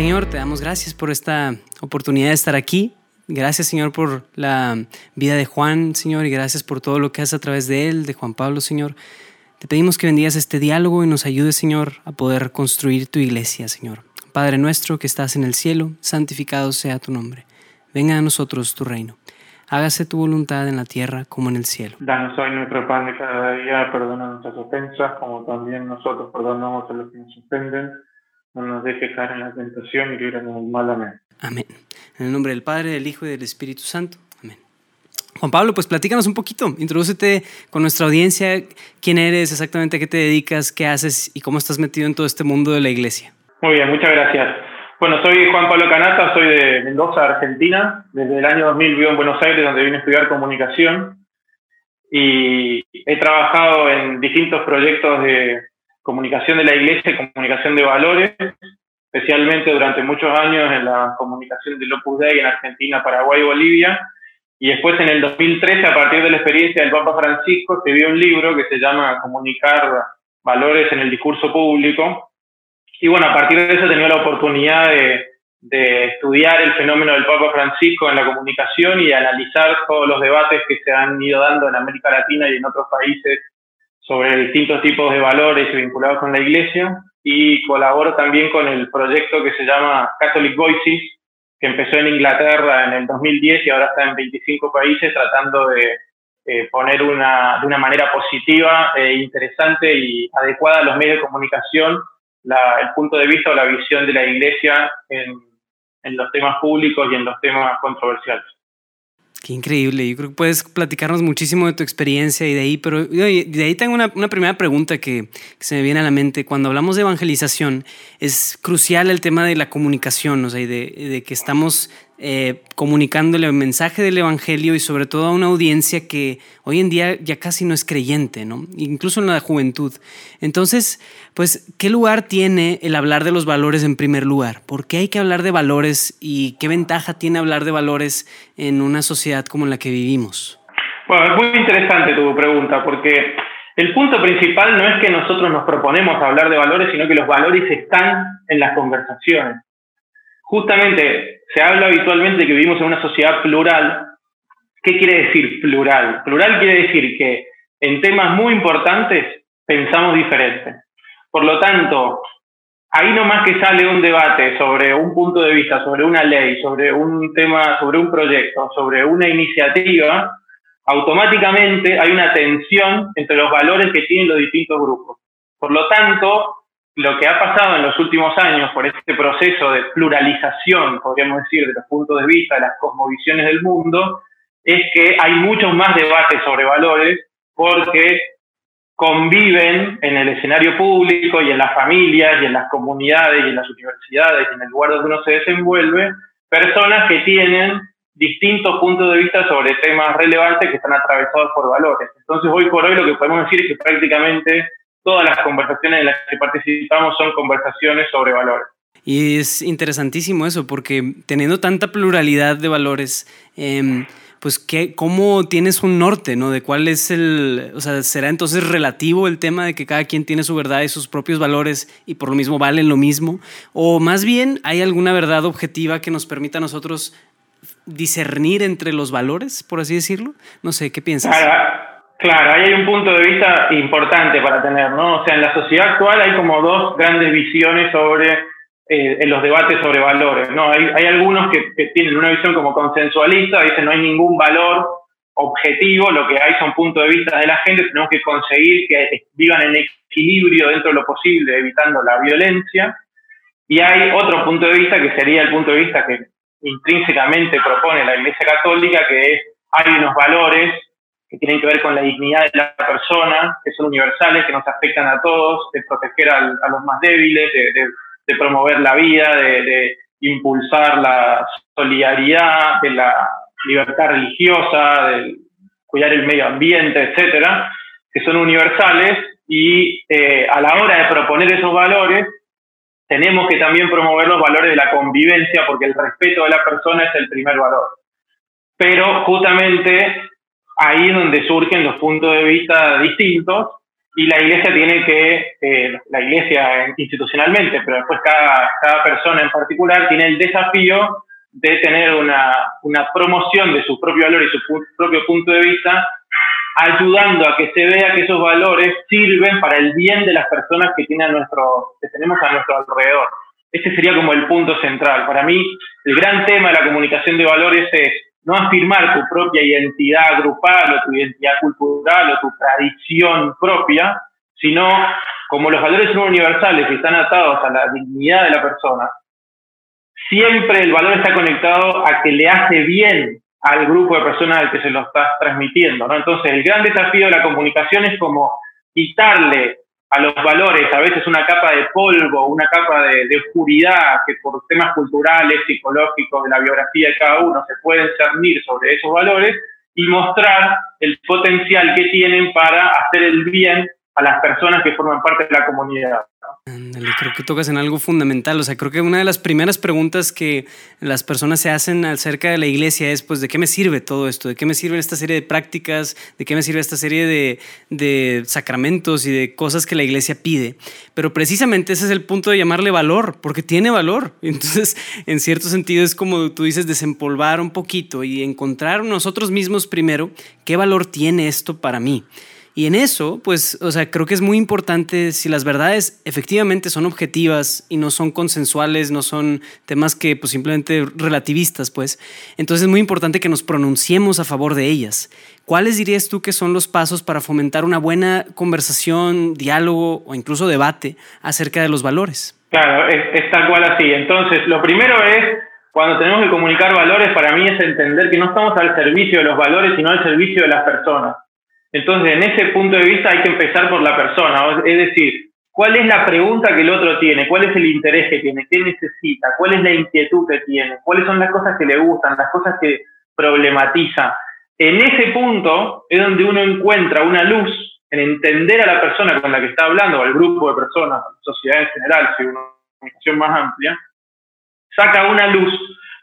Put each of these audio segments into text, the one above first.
Señor, te damos gracias por esta oportunidad de estar aquí. Gracias, Señor, por la vida de Juan, Señor, y gracias por todo lo que haces a través de él, de Juan Pablo, Señor. Te pedimos que bendigas este diálogo y nos ayudes, Señor, a poder construir tu iglesia, Señor. Padre nuestro que estás en el cielo, santificado sea tu nombre. Venga a nosotros tu reino. Hágase tu voluntad en la tierra como en el cielo. Danos hoy nuestro pan de cada día, perdona nuestras ofensas, como también nosotros perdonamos a los que nos ofenden. No nos dejes caer en la tentación y líbranos del mal. Amén. Amén. En el nombre del Padre, del Hijo y del Espíritu Santo. Amén. Juan Pablo, pues platícanos un poquito, introdúcete con nuestra audiencia, quién eres, exactamente a qué te dedicas, qué haces y cómo estás metido en todo este mundo de la iglesia. Muy bien, muchas gracias. Bueno, soy Juan Pablo Canata, soy de Mendoza, Argentina. Desde el año 2000 vivo en Buenos Aires, donde vine a estudiar comunicación. Y he trabajado en distintos proyectos de comunicación de la iglesia y comunicación de valores, especialmente durante muchos años en la comunicación del Opus Dei en Argentina, Paraguay y Bolivia. Y después en el 2013, a partir de la experiencia del Papa Francisco, escribió un libro que se llama Comunicar valores en el discurso público, y bueno, a partir de eso he tenido la oportunidad de, estudiar el fenómeno del Papa Francisco en la comunicación y analizar todos los debates que se han ido dando en América Latina y en otros países sobre distintos tipos de valores vinculados con la Iglesia. Y colaboro también con el proyecto que se llama Catholic Voices, que empezó en Inglaterra en el 2010 y ahora está en 25 países tratando de eh, poner una, de una manera positiva, e interesante y adecuada a los medios de comunicación el punto de vista o la visión de la Iglesia en, en los temas públicos y en los temas controversiales. Qué increíble. Yo creo que puedes platicarnos muchísimo de tu experiencia y de ahí, pero de ahí tengo una, primera pregunta que, se me viene a la mente. Cuando hablamos de evangelización, es crucial el tema de la comunicación, o sea, y de que estamos eh, comunicándole el mensaje del Evangelio y sobre todo a una audiencia que hoy en día ya casi no es creyente, incluso en la juventud. Entonces, pues, ¿qué lugar tiene el hablar de los valores en primer lugar? ¿Por qué hay que hablar de valores y qué ventaja tiene hablar de valores en una sociedad como la que vivimos? Bueno, es muy interesante tu pregunta porque el punto principal no es que nosotros nos proponemos hablar de valores, sino que los valores están en las conversaciones justamente se habla habitualmente de que vivimos en una sociedad plural. ¿Qué quiere decir plural? Plural quiere decir que en temas muy importantes pensamos diferente. Por lo tanto, ahí nomás que sale un debate sobre un punto de vista, sobre una ley, sobre un tema, sobre un proyecto, sobre una iniciativa, automáticamente hay una tensión entre los valores que tienen los distintos grupos. Por lo tanto, lo que ha pasado en los últimos años por este proceso de pluralización, podríamos decir, de los puntos de vista, de las cosmovisiones del mundo, es que hay muchos más debates sobre valores porque conviven en el escenario público y en las familias y en las comunidades y en las universidades y en el lugar donde uno se desenvuelve, personas que tienen distintos puntos de vista sobre temas relevantes que están atravesados por valores. Entonces, hoy por hoy lo que podemos decir es que prácticamente todas las conversaciones en las que participamos son conversaciones sobre valores. Y es interesantísimo eso, porque teniendo tanta pluralidad de valores, eh, pues ¿qué, cómo tienes un norte, ¿no? De cuál es el, o sea, será entonces relativo el tema de que cada quien tiene su verdad y sus propios valores y por lo mismo valen lo mismo, o más bien hay alguna verdad objetiva que nos permita a nosotros discernir entre los valores, por así decirlo. No sé, ¿qué piensas? Claro, ahí hay un punto de vista importante para tener, ¿no? O sea, en la sociedad actual hay como dos grandes visiones sobre eh, en los debates sobre valores, ¿no? Hay, hay algunos que, que, tienen una visión como consensualista, dicen no hay ningún valor objetivo, lo que hay son puntos de vista de la gente, tenemos que conseguir que vivan en equilibrio dentro de lo posible, evitando la violencia. Y hay otro punto de vista que sería el punto de vista que intrínsecamente propone la Iglesia Católica, que es hay unos valores que tienen que ver con la dignidad de la persona, que son universales, que nos afectan a todos, de proteger a los más débiles, de, promover la vida, de, impulsar la solidaridad, de la libertad religiosa, de cuidar el medio ambiente, etcétera, que son universales y eh, a la hora de proponer esos valores tenemos que también promover los valores de la convivencia porque el respeto de la persona es el primer valor. Pero justamente ahí es donde surgen los puntos de vista distintos y la iglesia tiene que, eh, la iglesia institucionalmente, pero después cada, cada persona en particular tiene el desafío de tener una, una promoción de su propio valor y su propio punto de vista, ayudando a que se vea que esos valores sirven para el bien de las personas que, tienen nuestro, que tenemos a nuestro alrededor. Ese sería como el punto central. Para mí, el gran tema de la comunicación de valores es no afirmar tu propia identidad grupal o tu identidad cultural o tu tradición propia, sino como los valores son universales y están atados a la dignidad de la persona, siempre el valor está conectado a que le hace bien al grupo de personas al que se lo estás transmitiendo. ¿no? Entonces, el gran desafío de la comunicación es como quitarle a los valores a veces una capa de polvo, una capa de, oscuridad que por temas culturales, psicológicos, de la biografía de cada uno se pueden cernir sobre esos valores y mostrar el potencial que tienen para hacer el bien a las personas que forman parte de la comunidad creo que tocas en algo fundamental. O sea, creo que una de las primeras preguntas que las personas se hacen acerca de la iglesia es, pues, ¿de qué me sirve todo esto? ¿De qué me sirve esta serie de prácticas? ¿De qué me sirve esta serie de, de sacramentos y de cosas que la iglesia pide? Pero precisamente ese es el punto de llamarle valor, porque tiene valor. Entonces, en cierto sentido, es como tú dices, desempolvar un poquito y encontrar nosotros mismos primero qué valor tiene esto para mí. Y en eso, pues, o sea, creo que es muy importante si las verdades efectivamente son objetivas y no son consensuales, no son temas que pues simplemente relativistas, pues, entonces es muy importante que nos pronunciemos a favor de ellas. ¿Cuáles dirías tú que son los pasos para fomentar una buena conversación, diálogo o incluso debate acerca de los valores? Claro, es, tal cual así. Entonces, lo primero es cuando tenemos que comunicar valores, para mí es entender que no estamos al servicio de los valores, sino al servicio de las personas. Entonces, en ese punto de vista hay que empezar por la persona, es decir, ¿cuál es la pregunta que el otro tiene? ¿Cuál es el interés que tiene? ¿Qué necesita? ¿Cuál es la inquietud que tiene? ¿Cuáles son las cosas que le gustan? ¿Las cosas que problematiza? En ese punto es donde uno encuentra una luz en entender a la persona con la que está hablando, al grupo de personas, sociedad en general, si una comunicación más amplia, saca una luz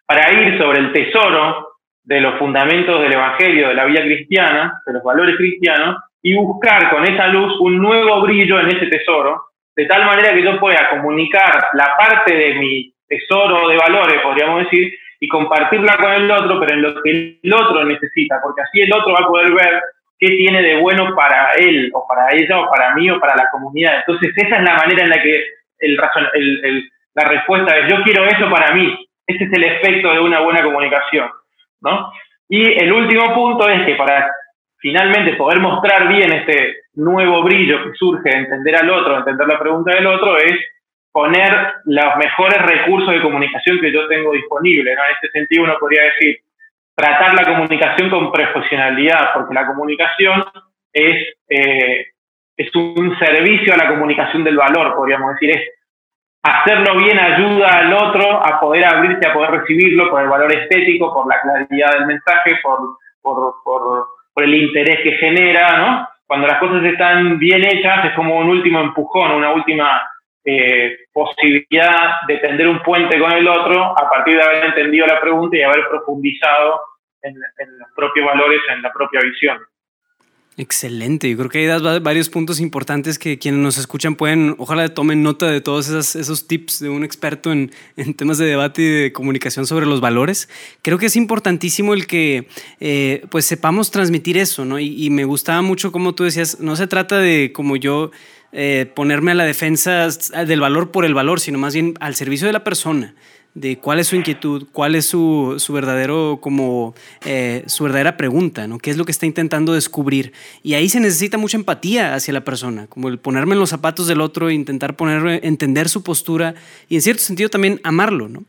para ir sobre el tesoro de los fundamentos del Evangelio, de la vida cristiana, de los valores cristianos, y buscar con esa luz un nuevo brillo en ese tesoro, de tal manera que yo pueda comunicar la parte de mi tesoro de valores, podríamos decir, y compartirla con el otro, pero en lo que el otro necesita, porque así el otro va a poder ver qué tiene de bueno para él, o para ella, o para mí, o para la comunidad. Entonces, esa es la manera en la que el, el, la respuesta es, yo quiero eso para mí. Ese es el efecto de una buena comunicación. ¿No? Y el último punto es que para finalmente poder mostrar bien este nuevo brillo que surge de entender al otro, entender la pregunta del otro, es poner los mejores recursos de comunicación que yo tengo disponibles. En este sentido uno podría decir, tratar la comunicación con profesionalidad, porque la comunicación es, eh, es un servicio a la comunicación del valor, podríamos decir, es hacerlo bien ayuda al otro a poder abrirse, a poder recibirlo por el valor estético, por la claridad del mensaje, por, por, el interés que genera, ¿no? Cuando las cosas están bien hechas es como un último empujón, una última eh, posibilidad de tender un puente con el otro a partir de haber entendido la pregunta y haber profundizado en los propios valores, en la propia visión. Excelente, yo creo que hay das varios puntos importantes que quienes nos escuchan pueden, ojalá tomen nota de todos esos, esos tips de un experto en, en, temas de debate y de comunicación sobre los valores. Creo que es importantísimo el que eh, pues sepamos transmitir eso, ¿no? Y, y, me gustaba mucho como tú decías, no se trata de como yo eh, ponerme a la defensa del valor por el valor, sino más bien al servicio de la persona de cuál es su inquietud, cuál es su, su verdadero, como, eh, su verdadera pregunta, ¿no? ¿Qué es lo que está intentando descubrir? Y ahí se necesita mucha empatía hacia la persona, como el ponerme en los zapatos del otro, intentar poner, entender su postura y en cierto sentido también amarlo, ¿no?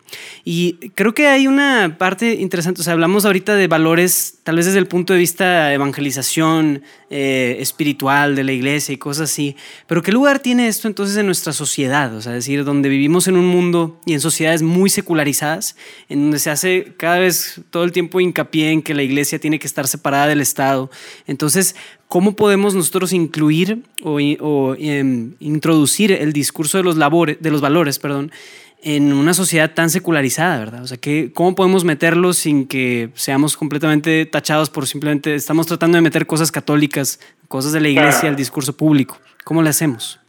Y creo que hay una parte interesante, o sea, hablamos ahorita de valores, tal vez desde el punto de vista evangelización, eh, espiritual de la iglesia y cosas así, pero ¿qué lugar tiene esto entonces en nuestra sociedad? O sea, decir, donde vivimos en un mundo y en sociedades muy secularizadas, en donde se hace cada vez todo el tiempo hincapié en que la iglesia tiene que estar separada del Estado. Entonces, ¿cómo podemos nosotros incluir o, em, introducir el discurso de los, labores, de los valores perdón, en una sociedad tan secularizada, ¿verdad? O sea, que, ¿cómo podemos meterlos sin que seamos completamente tachados por simplemente estamos tratando de meter cosas católicas, cosas de la iglesia al discurso público? ¿Cómo le hacemos?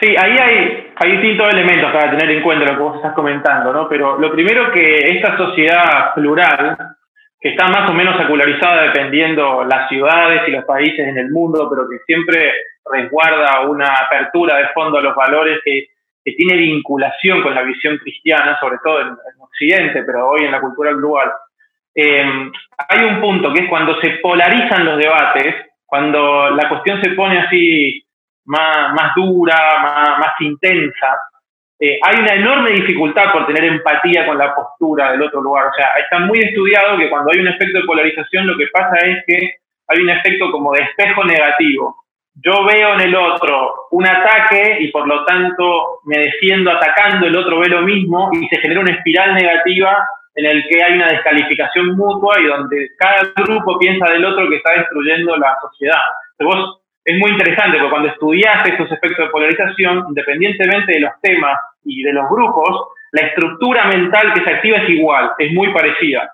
Sí, ahí hay, hay distintos elementos para tener en cuenta lo que vos estás comentando, ¿no? Pero lo primero que esta sociedad plural, que está más o menos secularizada dependiendo las ciudades y los países en el mundo, pero que siempre resguarda una apertura de fondo a los valores que que tiene vinculación con la visión cristiana, sobre todo en, Occidente, pero hoy en la cultura global, eh, hay un punto que es cuando se polarizan los debates, cuando la cuestión se pone así más, más dura, más, intensa, eh, hay una enorme dificultad por tener empatía con la postura del otro lugar. O sea, está muy estudiado que cuando hay un efecto de polarización lo que pasa es que hay un efecto como de espejo negativo yo veo en el otro un ataque y por lo tanto me defiendo atacando, el otro ve lo mismo y se genera una espiral negativa en el que hay una descalificación mutua y donde cada grupo piensa del otro que está destruyendo la sociedad. es muy interesante porque cuando estudias estos efectos de polarización, independientemente de los temas y de los grupos, la estructura mental que se activa es igual, es muy parecida.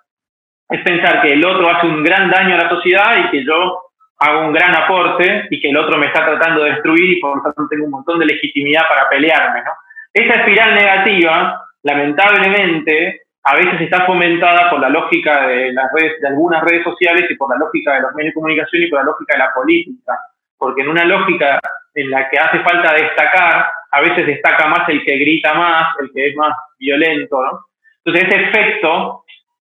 Es pensar que el otro hace un gran daño a la sociedad y que yo hago un gran aporte y que el otro me está tratando de destruir y por lo tanto tengo un montón de legitimidad para pelearme. ¿no? Esa espiral negativa, lamentablemente, a veces está fomentada por la lógica de, las redes, de algunas redes sociales y por la lógica de los medios de comunicación y por la lógica de la política. Porque en una lógica en la que hace falta destacar, a veces destaca más el que grita más, el que es más violento. ¿no? Entonces ese efecto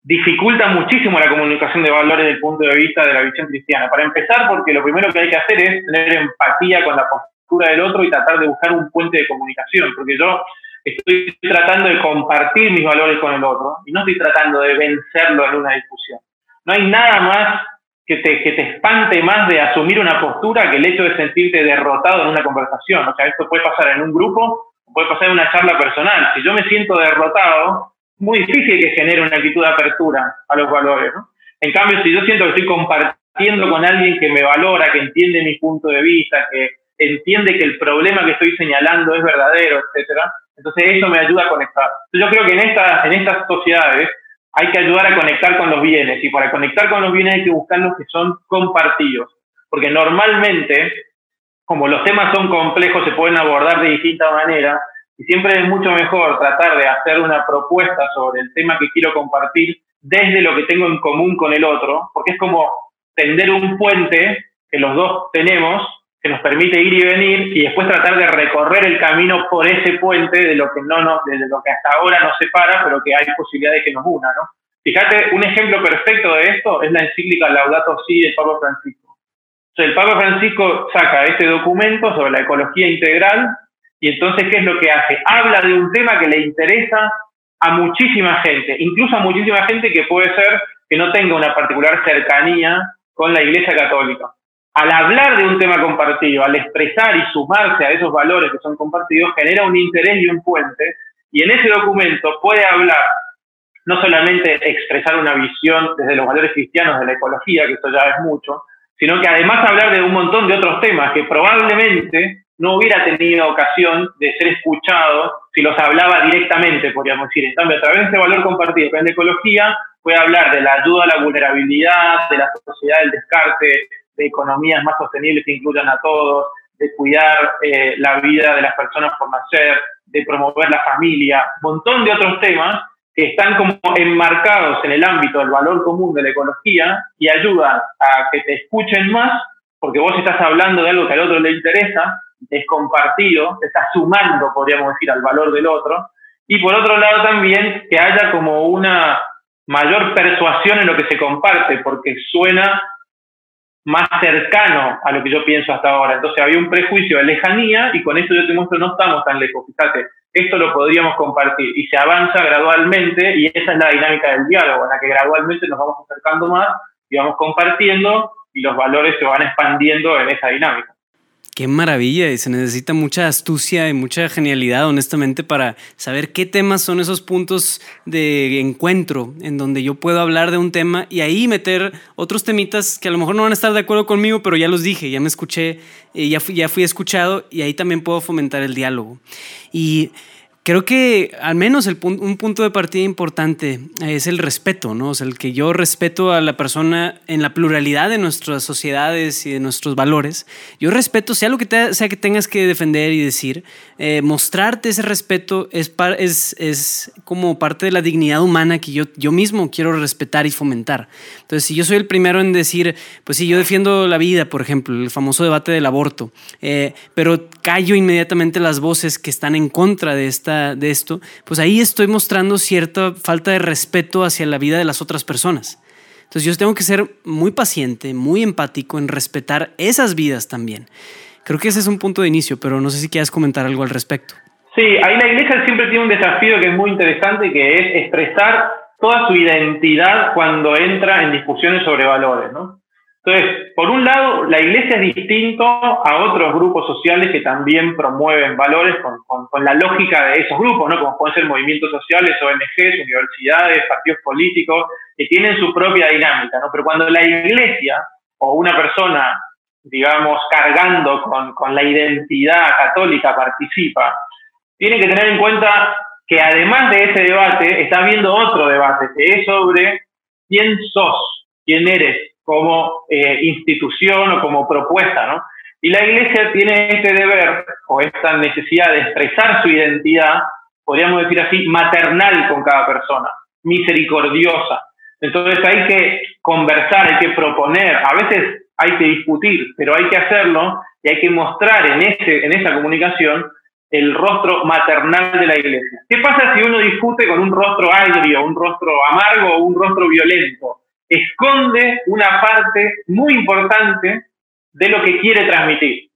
dificulta muchísimo la comunicación de valores desde el punto de vista de la visión cristiana. Para empezar, porque lo primero que hay que hacer es tener empatía con la postura del otro y tratar de buscar un puente de comunicación, porque yo estoy tratando de compartir mis valores con el otro y no estoy tratando de vencerlo en una discusión. No hay nada más que te, que te espante más de asumir una postura que el hecho de sentirte derrotado en una conversación. O sea, esto puede pasar en un grupo, puede pasar en una charla personal. Si yo me siento derrotado, muy difícil que genere una actitud de apertura a los valores. ¿no? En cambio, si yo siento que estoy compartiendo con alguien que me valora, que entiende mi punto de vista, que entiende que el problema que estoy señalando es verdadero, etcétera, entonces eso me ayuda a conectar. Yo creo que en, esta, en estas sociedades hay que ayudar a conectar con los bienes y para conectar con los bienes hay que buscar los que son compartidos, porque normalmente, como los temas son complejos, se pueden abordar de distinta manera, y siempre es mucho mejor tratar de hacer una propuesta sobre el tema que quiero compartir desde lo que tengo en común con el otro, porque es como tender un puente que los dos tenemos, que nos permite ir y venir, y después tratar de recorrer el camino por ese puente de lo que, no nos, de lo que hasta ahora nos separa, pero que hay posibilidad de que nos una. ¿no? Fíjate, un ejemplo perfecto de esto es la encíclica Laudato Si del Papa Francisco. el Papa Francisco saca este documento sobre la ecología integral y entonces, ¿qué es lo que hace? Habla de un tema que le interesa a muchísima gente, incluso a muchísima gente que puede ser que no tenga una particular cercanía con la Iglesia Católica. Al hablar de un tema compartido, al expresar y sumarse a esos valores que son compartidos, genera un interés y un puente, y en ese documento puede hablar, no solamente expresar una visión desde los valores cristianos de la ecología, que esto ya es mucho, sino que además hablar de un montón de otros temas que probablemente no hubiera tenido ocasión de ser escuchado si los hablaba directamente, podríamos decir. En a través de este valor compartido en ecología, puede hablar de la ayuda a la vulnerabilidad, de la sociedad del descarte, de economías más sostenibles que incluyan a todos, de cuidar eh, la vida de las personas por nacer, de promover la familia, un montón de otros temas que están como enmarcados en el ámbito del valor común de la ecología y ayudan a que te escuchen más, porque vos estás hablando de algo que al otro le interesa, es compartido, se está sumando, podríamos decir, al valor del otro. Y por otro lado también que haya como una mayor persuasión en lo que se comparte, porque suena más cercano a lo que yo pienso hasta ahora. Entonces había un prejuicio de lejanía y con esto yo te muestro no estamos tan lejos. Fíjate, esto lo podríamos compartir y se avanza gradualmente y esa es la dinámica del diálogo, en la que gradualmente nos vamos acercando más y vamos compartiendo y los valores se van expandiendo en esa dinámica. Qué maravilla y se necesita mucha astucia y mucha genialidad, honestamente, para saber qué temas son esos puntos de encuentro en donde yo puedo hablar de un tema y ahí meter otros temitas que a lo mejor no van a estar de acuerdo conmigo, pero ya los dije, ya me escuché, eh, ya, fui, escuchado y ahí también puedo fomentar el diálogo. Creo que al menos el un punto de partida importante es el respeto, ¿no? O sea, el que yo respeto a la persona en la pluralidad de nuestras sociedades y de nuestros valores. Yo respeto, sea lo que sea que tengas que defender y decir, eh, mostrarte ese respeto es, es, es, como parte de la dignidad humana que yo, yo mismo quiero respetar y fomentar. Entonces, si yo soy el primero en decir, pues si yo defiendo la vida, por ejemplo, el famoso debate del aborto, eh, pero callo inmediatamente las voces que están en contra de, esta, de esto, pues ahí estoy mostrando cierta falta de respeto hacia la vida de las otras personas. Entonces yo tengo que ser muy paciente, muy empático en respetar esas vidas también. Creo que ese es un punto de inicio, pero no sé si quieras comentar algo al respecto. Sí, ahí la iglesia siempre tiene un desafío que es muy interesante, que es expresar toda su identidad cuando entra en discusiones sobre valores, ¿no? Entonces, por un lado, la iglesia es distinto a otros grupos sociales que también promueven valores con, la lógica de esos grupos, ¿no? Como pueden ser movimientos sociales, ONGs, universidades, partidos políticos, que tienen su propia dinámica, ¿no? Pero cuando la iglesia o una persona, digamos, cargando con, con la identidad católica participa, tiene que tener en cuenta que además de ese debate, está habiendo otro debate, que es sobre quién sos, quién eres, como eh, institución o como propuesta, ¿no? Y la iglesia tiene este deber o esta necesidad de expresar su identidad, podríamos decir así, maternal con cada persona, misericordiosa. Entonces hay que conversar, hay que proponer, a veces hay que discutir, pero hay que hacerlo y hay que mostrar en, ese, en esa comunicación el rostro maternal de la iglesia. ¿Qué pasa si uno discute con un rostro agrio, un rostro amargo o un rostro violento? Esconde una parte muy importante de lo que quiere transmitir.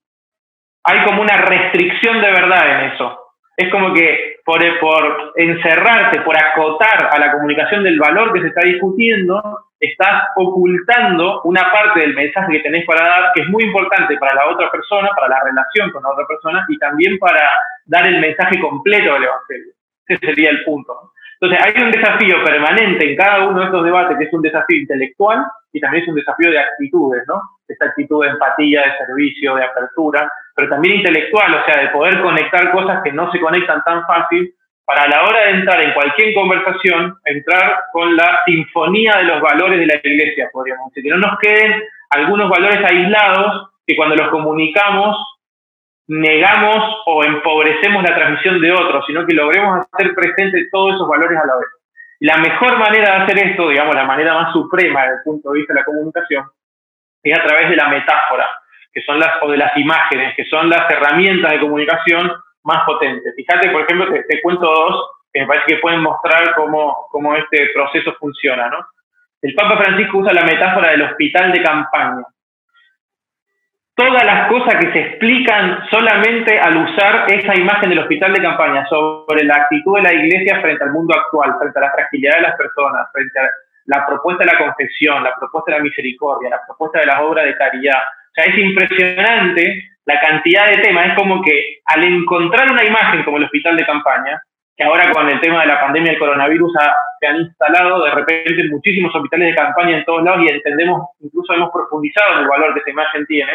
Hay como una restricción de verdad en eso. Es como que por, por encerrarte, por acotar a la comunicación del valor que se está discutiendo, estás ocultando una parte del mensaje que tenés para dar, que es muy importante para la otra persona, para la relación con la otra persona y también para dar el mensaje completo del Evangelio. Ese sería el punto. Entonces, hay un desafío permanente en cada uno de estos debates, que es un desafío intelectual y también es un desafío de actitudes, ¿no? Esta actitud de empatía, de servicio, de apertura, pero también intelectual, o sea, de poder conectar cosas que no se conectan tan fácil para a la hora de entrar en cualquier conversación, entrar con la sinfonía de los valores de la iglesia, podríamos decir, que no nos queden algunos valores aislados que cuando los comunicamos negamos o empobrecemos la transmisión de otros, sino que logremos hacer presentes todos esos valores a la vez. La mejor manera de hacer esto, digamos, la manera más suprema desde el punto de vista de la comunicación, es a través de la metáfora, que son las, o de las imágenes, que son las herramientas de comunicación más potentes. Fíjate, por ejemplo, te, te cuento dos que me parece que pueden mostrar cómo, cómo este proceso funciona, ¿no? El Papa Francisco usa la metáfora del hospital de campaña todas las cosas que se explican solamente al usar esa imagen del hospital de campaña sobre la actitud de la iglesia frente al mundo actual, frente a la fragilidad de las personas, frente a la propuesta de la confesión, la propuesta de la misericordia, la propuesta de las obras de caridad. O sea, es impresionante la cantidad de temas. Es como que al encontrar una imagen como el hospital de campaña, que ahora con el tema de la pandemia del coronavirus se han instalado de repente muchísimos hospitales de campaña en todos lados y entendemos, incluso hemos profundizado en el valor que esa imagen tiene,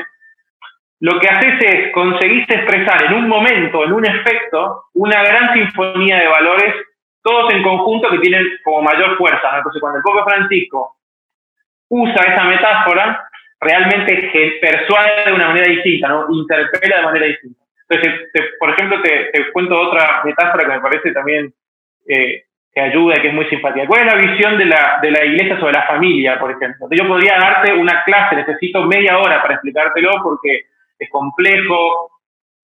lo que haces es conseguís expresar en un momento, en un efecto, una gran sinfonía de valores, todos en conjunto que tienen como mayor fuerza. Entonces, cuando el Papa Francisco usa esa metáfora, realmente persuade de una manera distinta, ¿no? interpela de manera distinta. Entonces, por ejemplo, te, cuento otra metáfora que me parece también eh, que ayuda y que es muy simpática. ¿Cuál es la visión de la, de la iglesia sobre la familia, por ejemplo? Yo podría darte una clase, necesito media hora para explicártelo porque es complejo,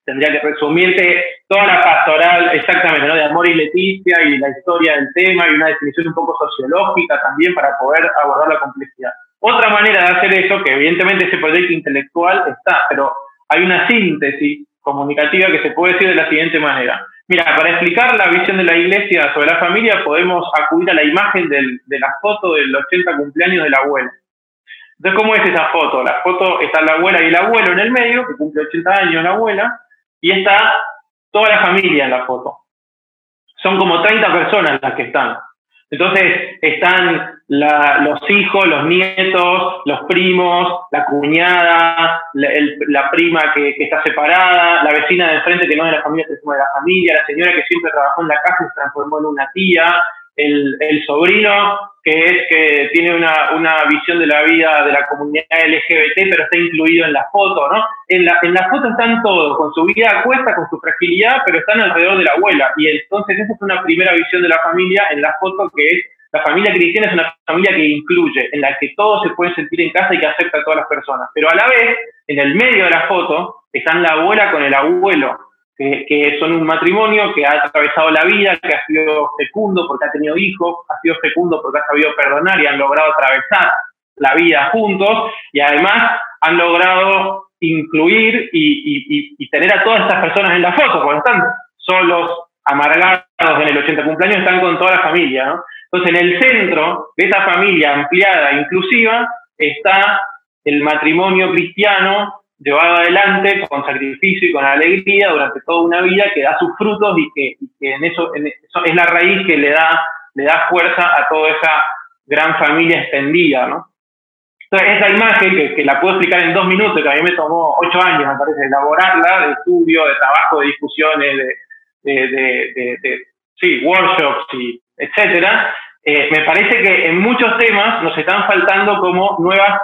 tendría que resumirte toda la pastoral exactamente, ¿no? De Amor y Leticia y la historia del tema y una definición un poco sociológica también para poder abordar la complejidad. Otra manera de hacer eso, que evidentemente ese proyecto intelectual está, pero hay una síntesis comunicativa que se puede decir de la siguiente manera. Mira, para explicar la visión de la iglesia sobre la familia podemos acudir a la imagen del, de la foto del 80 cumpleaños de la abuela. Entonces, ¿cómo es esa foto? La foto está la abuela y el abuelo en el medio, que cumple 80 años la abuela, y está toda la familia en la foto. Son como 30 personas las que están. Entonces, están los hijos, los nietos, los primos, la cuñada, la, prima que, está separada, la vecina de enfrente que no es de la familia, de la familia, la señora que siempre trabajó en la casa y se transformó en una tía, el, sobrino que es que tiene una, una, visión de la vida de la comunidad LGBT, pero está incluido en la foto, ¿no? En la, en la foto están todos, con su vida cuesta, con su fragilidad, pero están alrededor de la abuela. Y entonces esa es una primera visión de la familia en la foto que es la familia cristiana es una familia que incluye, en la que todos se pueden sentir en casa y que acepta a todas las personas. Pero a la vez, en el medio de la foto, están la abuela con el abuelo, que, son un matrimonio que ha atravesado la vida, que ha sido fecundo porque ha tenido hijos, ha sido fecundo porque ha sabido perdonar y han logrado atravesar la vida juntos y además han logrado incluir y, tener a todas estas personas en la foto, porque están solos, amargados en el 80 cumpleaños, están con toda la familia. ¿no? Entonces, en el centro de esa familia ampliada e inclusiva está el matrimonio cristiano llevado adelante con sacrificio y con alegría durante toda una vida que da sus frutos y que, en, eso, es la raíz que le da, le da fuerza a toda esa gran familia extendida, ¿no? Entonces, esa imagen, que, la puedo explicar en dos minutos, que a mí me tomó ocho años, me parece, elaborarla, de estudio, de trabajo, de discusiones, de, de, sí, workshops, y etcétera, eh, me parece que en muchos temas nos están faltando como nuevas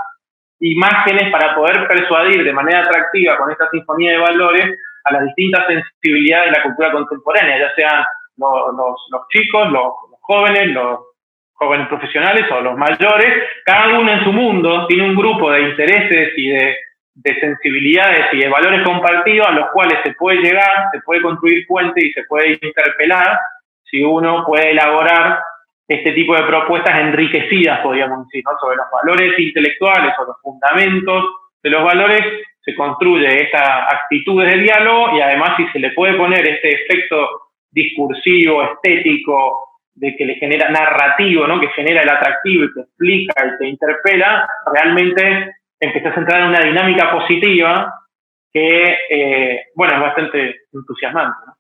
imágenes para poder persuadir de manera atractiva con esta sinfonía de valores a las distintas sensibilidades de la cultura contemporánea, ya sean los, chicos, los, jóvenes, los jóvenes profesionales o los mayores, cada uno en su mundo tiene un grupo de intereses y de, de sensibilidades y de valores compartidos a los cuales se puede llegar, se puede construir puente y se puede interpelar si uno puede elaborar este tipo de propuestas enriquecidas, podríamos decir, ¿no? sobre los valores intelectuales o los fundamentos de los valores, se construye esta actitud de diálogo y además si se le puede poner este efecto discursivo, estético, de que le genera narrativo, ¿no? que genera el atractivo y que explica y que interpela, realmente empieza a entrar en una dinámica positiva que, eh, bueno, es bastante entusiasmante. ¿no?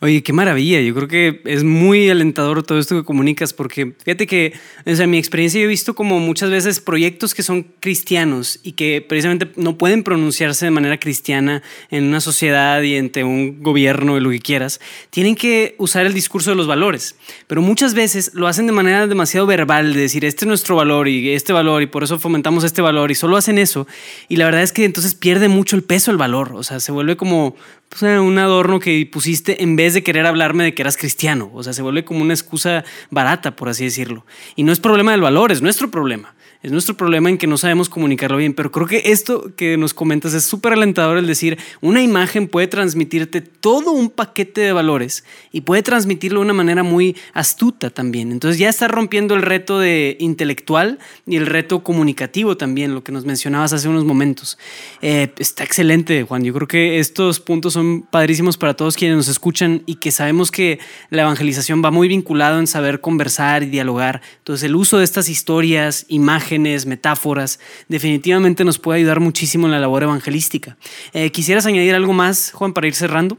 Oye, qué maravilla. Yo creo que es muy alentador todo esto que comunicas porque fíjate que, o sea, en mi experiencia yo he visto como muchas veces proyectos que son cristianos y que precisamente no pueden pronunciarse de manera cristiana en una sociedad y ante un gobierno, lo que quieras, tienen que usar el discurso de los valores. Pero muchas veces lo hacen de manera demasiado verbal, de decir, este es nuestro valor y este valor y por eso fomentamos este valor y solo hacen eso. Y la verdad es que entonces pierde mucho el peso el valor. O sea, se vuelve como pues, un adorno que pusiste en vez de querer hablarme de que eras cristiano. O sea, se vuelve como una excusa barata, por así decirlo. Y no es problema del valor, es nuestro problema. Es nuestro problema en que no sabemos comunicarlo bien, pero creo que esto que nos comentas es súper alentador el decir, una imagen puede transmitirte todo un paquete de valores y puede transmitirlo de una manera muy astuta también. Entonces ya está rompiendo el reto de intelectual y el reto comunicativo también, lo que nos mencionabas hace unos momentos. Eh, está excelente, Juan. Yo creo que estos puntos son padrísimos para todos quienes nos escuchan y que sabemos que la evangelización va muy vinculado en saber conversar y dialogar. Entonces el uso de estas historias, imágenes, metáforas, definitivamente nos puede ayudar muchísimo en la labor evangelística. Eh, ¿Quisieras añadir algo más, Juan, para ir cerrando?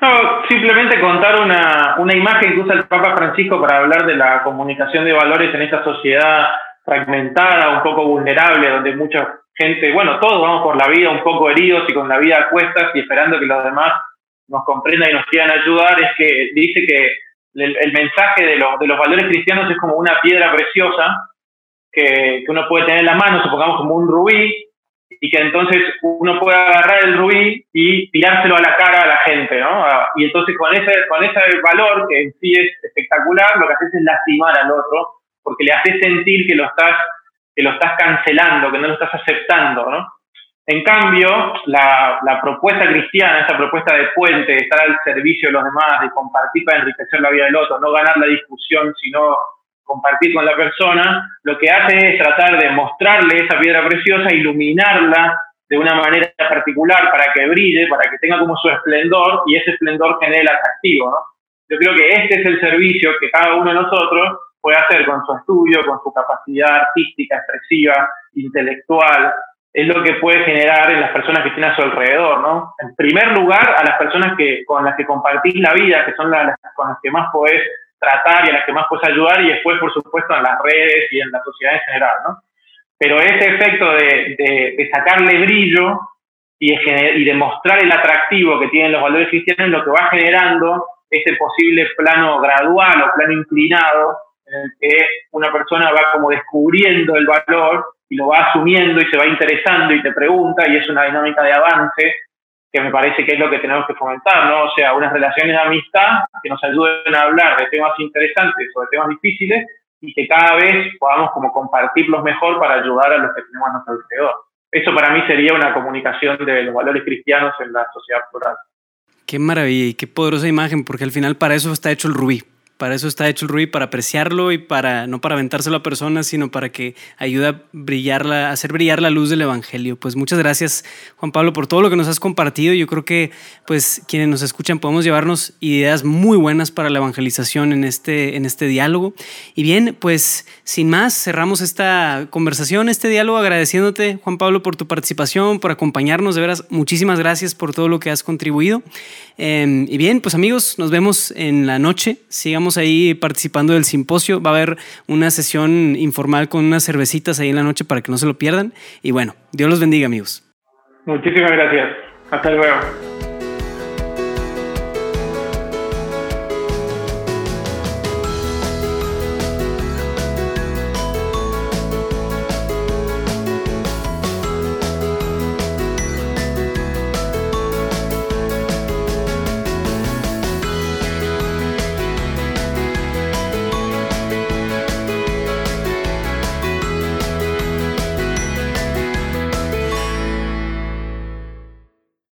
No, simplemente contar una, una imagen que usa el Papa Francisco para hablar de la comunicación de valores en esta sociedad fragmentada, un poco vulnerable, donde mucha gente, bueno, todos vamos por la vida un poco heridos y con la vida a cuestas y esperando que los demás nos comprendan y nos quieran ayudar, es que dice que el, el mensaje de, de los valores cristianos es como una piedra preciosa que, uno puede tener en la mano, supongamos como un rubí, y que entonces uno puede agarrar el rubí y tirárselo a la cara a la gente, ¿no? Y entonces con ese, con ese valor, que en sí es espectacular, lo que haces es lastimar al otro, porque le haces sentir que lo estás, que lo estás cancelando, que no lo estás aceptando, ¿no? En cambio, la, la propuesta cristiana, esa propuesta de puente, de estar al servicio de los demás, de compartir para enriquecer la vida del otro, no ganar la discusión, sino compartir con la persona, lo que hace es tratar de mostrarle esa piedra preciosa, iluminarla de una manera particular para que brille, para que tenga como su esplendor y ese esplendor genere el atractivo. ¿no? Yo creo que este es el servicio que cada uno de nosotros puede hacer con su estudio, con su capacidad artística, expresiva, intelectual, es lo que puede generar en las personas que tienen a su alrededor, ¿no? En primer lugar, a las personas que, con las que compartís la vida, que son las con las que más podés tratar y a las que más puedes ayudar y después, por supuesto, en las redes y en la sociedad en general, ¿no? Pero ese efecto de, de, sacarle brillo y de, mostrar el atractivo que tienen los valores cristianos lo que va generando ese posible plano gradual o plano inclinado en el que una persona va como descubriendo el valor y lo va asumiendo y se va interesando y te pregunta y es una dinámica de avance que me parece que es lo que tenemos que fomentar, ¿no? O sea, unas relaciones de amistad que nos ayuden a hablar de temas interesantes o de temas difíciles y que cada vez podamos como compartirlos mejor para ayudar a los que tenemos a nuestro alrededor. Eso para mí sería una comunicación de los valores cristianos en la sociedad plural. Qué maravilla y qué poderosa imagen, porque al final para eso está hecho el rubí, para eso está hecho el Rubí, para apreciarlo y para no para aventárselo a personas, sino para que ayude a brillar la, hacer brillar la luz del Evangelio. Pues muchas gracias, Juan Pablo, por todo lo que nos has compartido. Yo creo que pues quienes nos escuchan podemos llevarnos ideas muy buenas para la evangelización en este, en este diálogo. Y bien, pues sin más, cerramos esta conversación, este diálogo, agradeciéndote, Juan Pablo, por tu participación, por acompañarnos. De veras, muchísimas gracias por todo lo que has contribuido. Em, y bien, pues amigos, nos vemos en la noche. Sigamos ahí participando del simposio. Va a haber una sesión informal con unas cervecitas ahí en la noche para que no se lo pierdan. Y bueno, Dios los bendiga, amigos. Muchísimas gracias. Hasta luego.